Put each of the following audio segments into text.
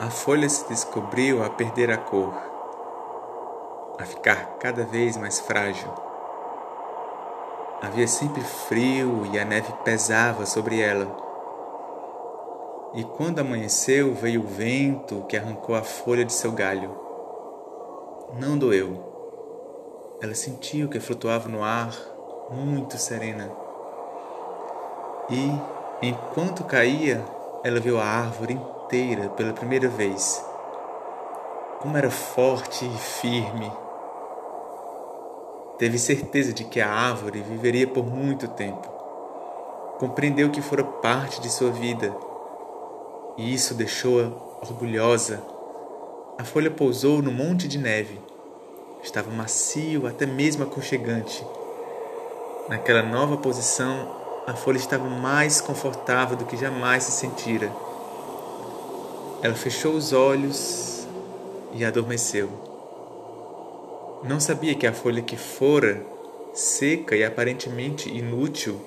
A folha se descobriu a perder a cor, a ficar cada vez mais frágil. Havia sempre frio e a neve pesava sobre ela. E quando amanheceu, veio o vento que arrancou a folha de seu galho. Não doeu. Ela sentiu que flutuava no ar, muito serena. E, enquanto caía, ela viu a árvore inteira pela primeira vez. Como era forte e firme. Teve certeza de que a árvore viveria por muito tempo. Compreendeu que fora parte de sua vida. E isso deixou-a orgulhosa. A folha pousou no monte de neve. Estava macio, até mesmo aconchegante. Naquela nova posição, a folha estava mais confortável do que jamais se sentira. Ela fechou os olhos e adormeceu. Não sabia que a folha que fora seca e aparentemente inútil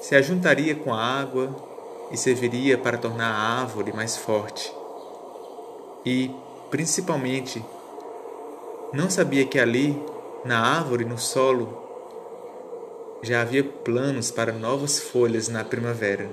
se ajuntaria com a água e serviria para tornar a árvore mais forte. E, principalmente, não sabia que ali, na árvore, no solo, já havia planos para novas folhas na primavera.